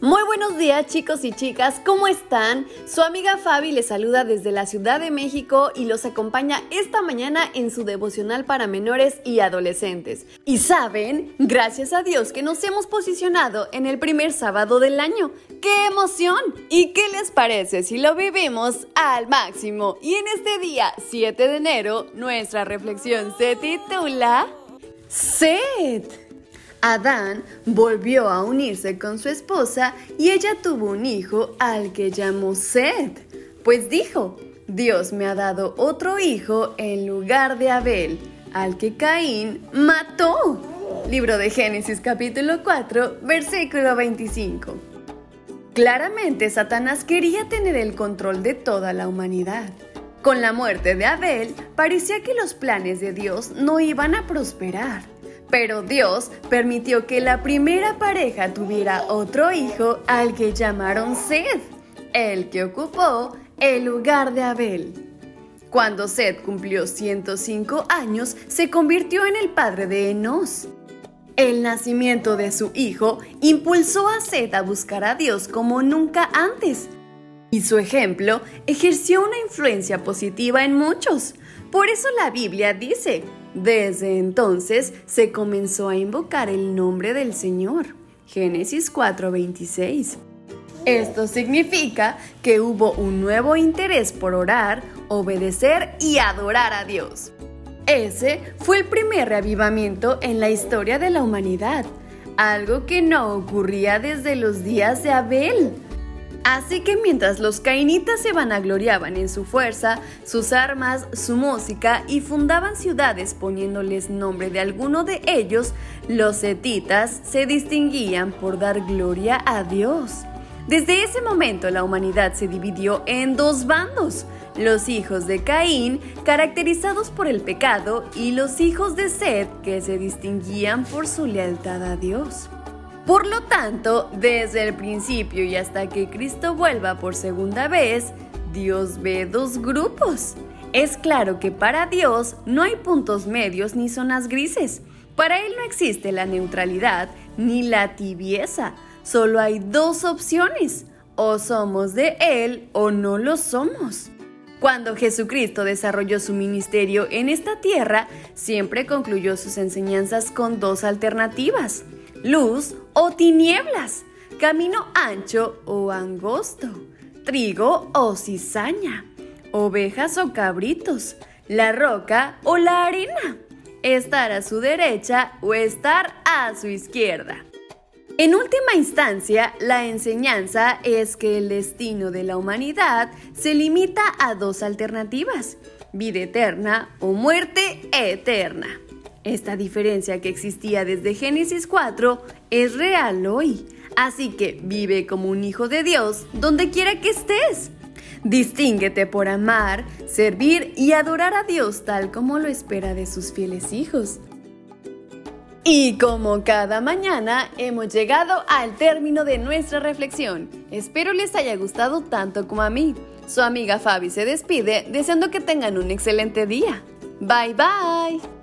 Muy buenos días chicos y chicas, ¿cómo están? Su amiga Fabi les saluda desde la Ciudad de México y los acompaña esta mañana en su devocional para menores y adolescentes. Y saben, gracias a Dios que nos hemos posicionado en el primer sábado del año. ¡Qué emoción! ¿Y qué les parece si lo vivimos al máximo? Y en este día, 7 de enero, nuestra reflexión se titula... Sed. Adán volvió a unirse con su esposa y ella tuvo un hijo al que llamó Seth, pues dijo, Dios me ha dado otro hijo en lugar de Abel, al que Caín mató. Libro de Génesis capítulo 4, versículo 25. Claramente Satanás quería tener el control de toda la humanidad. Con la muerte de Abel, parecía que los planes de Dios no iban a prosperar. Pero Dios permitió que la primera pareja tuviera otro hijo al que llamaron Seth, el que ocupó el lugar de Abel. Cuando Seth cumplió 105 años, se convirtió en el padre de Enos. El nacimiento de su hijo impulsó a Seth a buscar a Dios como nunca antes. Y su ejemplo ejerció una influencia positiva en muchos. Por eso la Biblia dice, desde entonces se comenzó a invocar el nombre del Señor. Génesis 4:26. Esto significa que hubo un nuevo interés por orar, obedecer y adorar a Dios. Ese fue el primer reavivamiento en la historia de la humanidad, algo que no ocurría desde los días de Abel. Así que mientras los cainitas se vanagloriaban en su fuerza, sus armas, su música y fundaban ciudades poniéndoles nombre de alguno de ellos, los setitas se distinguían por dar gloria a Dios. Desde ese momento la humanidad se dividió en dos bandos, los hijos de Caín, caracterizados por el pecado, y los hijos de Seth, que se distinguían por su lealtad a Dios. Por lo tanto, desde el principio y hasta que Cristo vuelva por segunda vez, Dios ve dos grupos. Es claro que para Dios no hay puntos medios ni zonas grises. Para Él no existe la neutralidad ni la tibieza. Solo hay dos opciones. O somos de Él o no lo somos. Cuando Jesucristo desarrolló su ministerio en esta tierra, siempre concluyó sus enseñanzas con dos alternativas luz o tinieblas, camino ancho o angosto, trigo o cizaña, ovejas o cabritos, la roca o la arena, estar a su derecha o estar a su izquierda. En última instancia, la enseñanza es que el destino de la humanidad se limita a dos alternativas, vida eterna o muerte eterna. Esta diferencia que existía desde Génesis 4 es real hoy. Así que vive como un hijo de Dios donde quiera que estés. Distínguete por amar, servir y adorar a Dios tal como lo espera de sus fieles hijos. Y como cada mañana hemos llegado al término de nuestra reflexión. Espero les haya gustado tanto como a mí. Su amiga Fabi se despide deseando que tengan un excelente día. Bye bye.